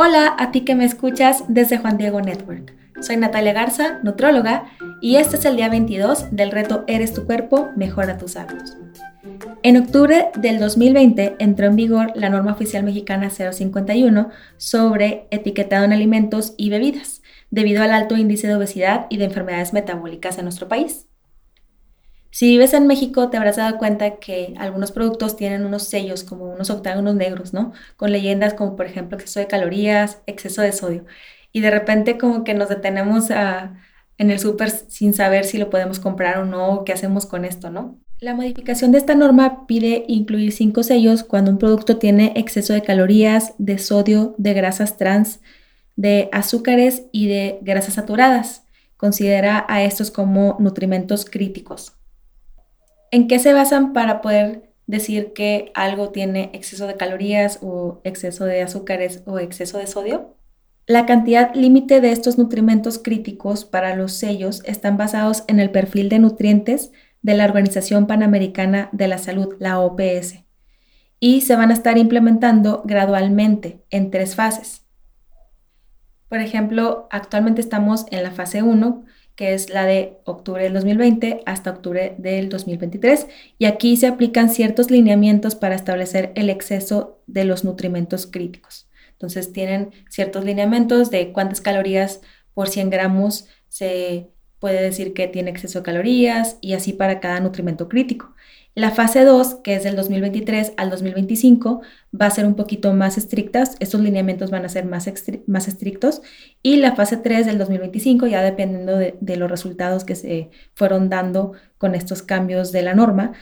Hola a ti que me escuchas desde Juan Diego Network. Soy Natalia Garza, nutróloga, y este es el día 22 del reto Eres tu cuerpo, mejora tus hábitos. En octubre del 2020 entró en vigor la norma oficial mexicana 051 sobre etiquetado en alimentos y bebidas, debido al alto índice de obesidad y de enfermedades metabólicas en nuestro país. Si vives en México, te habrás dado cuenta que algunos productos tienen unos sellos como unos octágonos negros, ¿no? Con leyendas como por ejemplo exceso de calorías, exceso de sodio. Y de repente como que nos detenemos en el súper sin saber si lo podemos comprar o no, qué hacemos con esto, ¿no? La modificación de esta norma pide incluir cinco sellos cuando un producto tiene exceso de calorías, de sodio, de grasas trans, de azúcares y de grasas saturadas. Considera a estos como nutrimentos críticos. ¿En qué se basan para poder decir que algo tiene exceso de calorías o exceso de azúcares o exceso de sodio? La cantidad límite de estos nutrimentos críticos para los sellos están basados en el perfil de nutrientes de la Organización Panamericana de la Salud, la OPS, y se van a estar implementando gradualmente en tres fases. Por ejemplo, actualmente estamos en la fase 1, que es la de octubre del 2020 hasta octubre del 2023. Y aquí se aplican ciertos lineamientos para establecer el exceso de los nutrimentos críticos. Entonces tienen ciertos lineamientos de cuántas calorías por 100 gramos se puede decir que tiene exceso de calorías y así para cada nutrimento crítico. La fase 2, que es del 2023 al 2025, va a ser un poquito más estrictas, estos lineamientos van a ser más, más estrictos, y la fase 3 del 2025, ya dependiendo de, de los resultados que se fueron dando con estos cambios de la norma,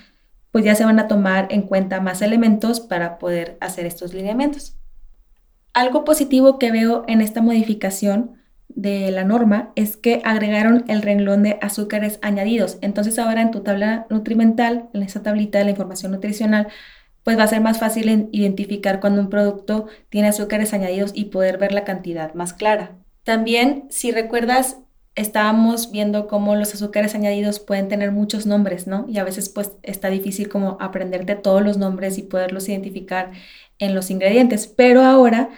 pues ya se van a tomar en cuenta más elementos para poder hacer estos lineamientos. Algo positivo que veo en esta modificación de la norma es que agregaron el renglón de azúcares añadidos. Entonces ahora en tu tabla nutrimental, en esa tablita de la información nutricional, pues va a ser más fácil identificar cuando un producto tiene azúcares añadidos y poder ver la cantidad más clara. También, si recuerdas, estábamos viendo cómo los azúcares añadidos pueden tener muchos nombres, ¿no? Y a veces pues está difícil como aprenderte todos los nombres y poderlos identificar en los ingredientes, pero ahora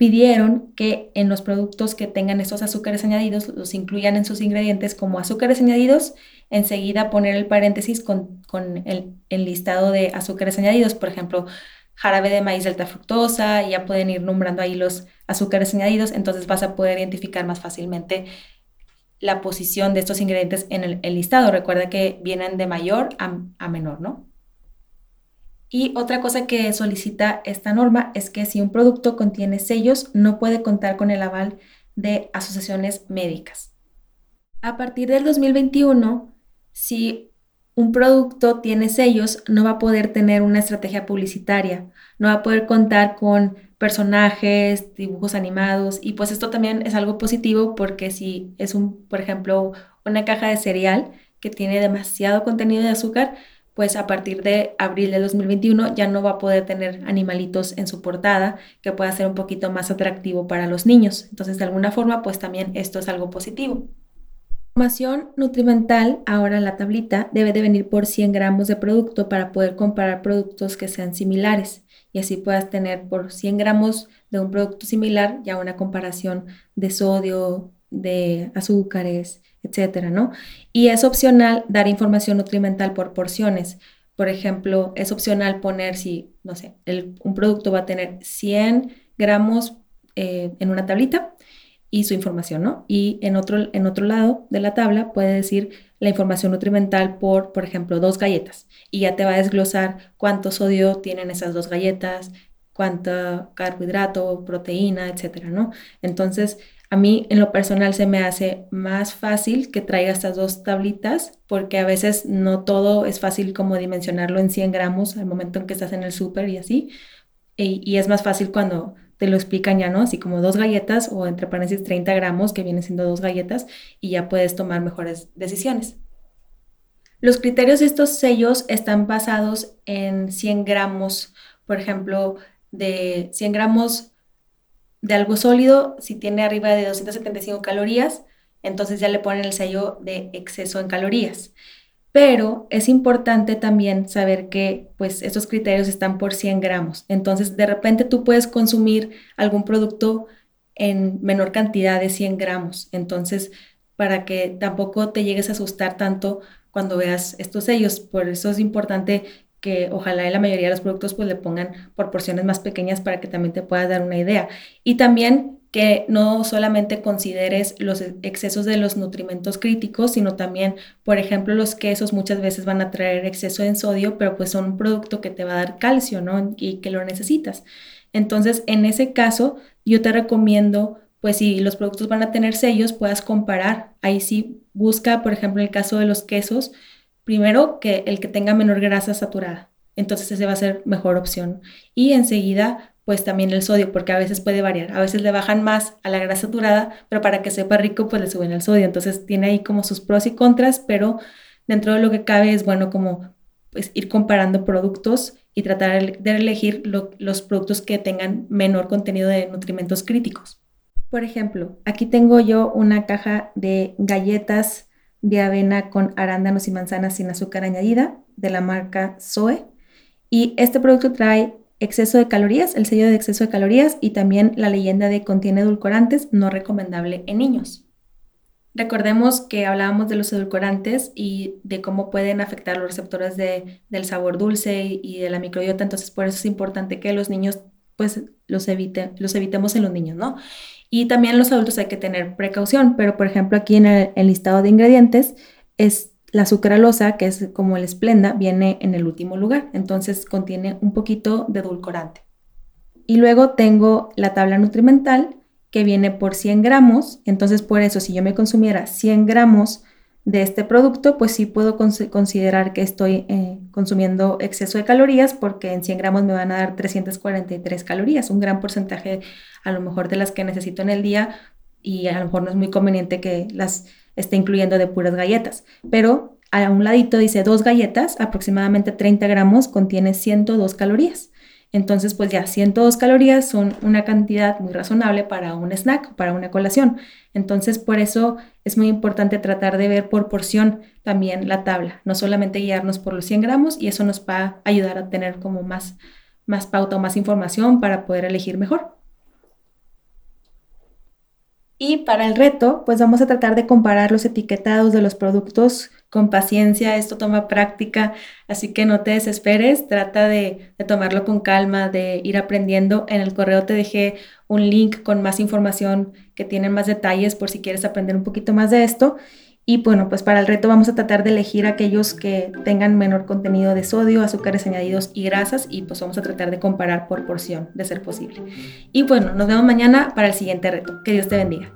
pidieron que en los productos que tengan estos azúcares añadidos los incluyan en sus ingredientes como azúcares añadidos, enseguida poner el paréntesis con, el, listado de azúcares añadidos, por ejemplo, jarabe de maíz alta fructosa, ya pueden ir nombrando ahí los azúcares añadidos, entonces vas a poder identificar más fácilmente la posición de estos ingredientes en el, listado. Recuerda que vienen de mayor a, a menor, ¿no? Y otra cosa que solicita esta norma es que si un producto contiene sellos, no puede contar con el aval de asociaciones médicas. A partir del 2021, si un producto tiene sellos, no va a poder tener una estrategia publicitaria, no va a poder contar con personajes, dibujos animados y pues esto también es algo positivo porque si es un, por ejemplo, una caja de cereal que tiene demasiado contenido de azúcar, pues a partir de abril de 2021 ya no va a poder tener animalitos en su portada, que pueda ser un poquito más atractivo para los niños. Entonces, de alguna forma, pues también esto es algo positivo. Información nutrimental, ahora la tablita, debe de venir por 100 gramos de producto para poder comparar productos que sean similares y así puedas tener por 100 gramos de un producto similar ya una comparación de sodio, de azúcares, etcétera, ¿no? Y es opcional dar información nutrimental por porciones. Por ejemplo, es opcional poner si, no sé, un producto va a tener 100 gramos eh, en una tablita y su información, ¿no? Y en otro, en otro lado de la tabla puede decir la información nutrimental por, por ejemplo, dos galletas. Y ya te va a desglosar cuánto sodio tienen esas dos galletas, cuánto carbohidrato, proteína, etcétera, ¿no? Entonces, a mí en lo personal se me hace más fácil que traiga estas dos tablitas porque a veces no todo es fácil como dimensionarlo en 100 gramos al momento en que estás en el súper y así. Y, y, es más fácil cuando te lo explican ya, ¿no? Así como dos galletas o entre paréntesis 30 gramos que vienen siendo dos galletas y ya puedes tomar mejores decisiones. Los criterios de estos sellos están basados en 100 gramos, por ejemplo, de 100 gramos de algo sólido, si tiene arriba de 275 calorías, entonces ya le ponen el sello de exceso en calorías. pero es importante también saber que pues estos criterios están por 100 gramos. Entonces, de repente tú puedes consumir algún producto en menor cantidad de 100 gramos. Entonces, para que tampoco te llegues a asustar tanto cuando veas estos sellos. Por eso es importante que ojalá la mayoría de los productos pues le pongan proporciones más pequeñas para que también te puedas dar una idea. Y también que no solamente consideres los excesos de los nutrimentos críticos, sino también, por ejemplo, los quesos muchas veces van a traer exceso en sodio, pero pues son un producto que te va a dar calcio, ¿no? Y que lo necesitas. Entonces, en ese caso, yo te recomiendo, pues si los productos van a tener sellos, puedas comparar. Ahí sí, busca, por ejemplo, en el caso de los quesos, primero que el que tenga menor grasa saturada. Entonces ese va a ser mejor opción. Y enseguida, pues también el sodio, porque a veces puede variar. A veces le bajan más a la grasa saturada, pero para que sepa rico, pues le suben el sodio. Entonces tiene ahí como sus pros y contras, pero dentro de lo que cabe es bueno como pues ir comparando productos y tratar de elegir los productos que tengan menor contenido de nutrimentos críticos. Por ejemplo, aquí tengo yo una caja de galletas de avena con arándanos y manzanas sin azúcar añadida de la marca Zoe. Y este producto trae exceso de calorías, el sello de exceso de calorías y también la leyenda de contiene edulcorantes no recomendable en niños. Recordemos que hablábamos de los edulcorantes y de cómo pueden afectar los receptores del sabor dulce y de la microbiota, entonces por eso es importante que los niños pues los, evite, los evitemos en los niños, ¿no? Y también los adultos hay que tener precaución, pero por ejemplo aquí en el, listado de ingredientes es la sucralosa, que es como el esplenda, viene en el último lugar, entonces contiene un poquito de edulcorante. Y luego tengo la tabla nutrimental, que viene por 100 gramos, entonces por eso si yo me consumiera 100 gramos de este producto, pues sí puedo considerar que estoy eh, consumiendo exceso de calorías porque en 100 gramos me van a dar 343 calorías, un gran porcentaje a lo mejor de las que necesito en el día y a lo mejor no es muy conveniente que las esté incluyendo de puras galletas, pero a un ladito dice dos galletas, aproximadamente 30 gramos, contiene 102 calorías. Entonces, pues ya 102 calorías son una cantidad muy razonable para un snack, para una colación. Entonces, por eso es muy importante tratar de ver por porción también la tabla, no solamente guiarnos por los 100 gramos y eso nos va a ayudar a tener como más, más pauta o más información para poder elegir mejor. Y para el reto, pues vamos a tratar de comparar los etiquetados de los productos con paciencia, esto toma práctica, así que no te desesperes, trata de, tomarlo con calma, de ir aprendiendo. En el correo te dejé un link con más información que tiene más detalles por si quieres aprender un poquito más de esto. Y bueno, pues para el reto vamos a tratar de elegir aquellos que tengan menor contenido de sodio, azúcares añadidos y grasas y pues vamos a tratar de comparar por porción, de ser posible. Y bueno, nos vemos mañana para el siguiente reto. Que Dios te bendiga.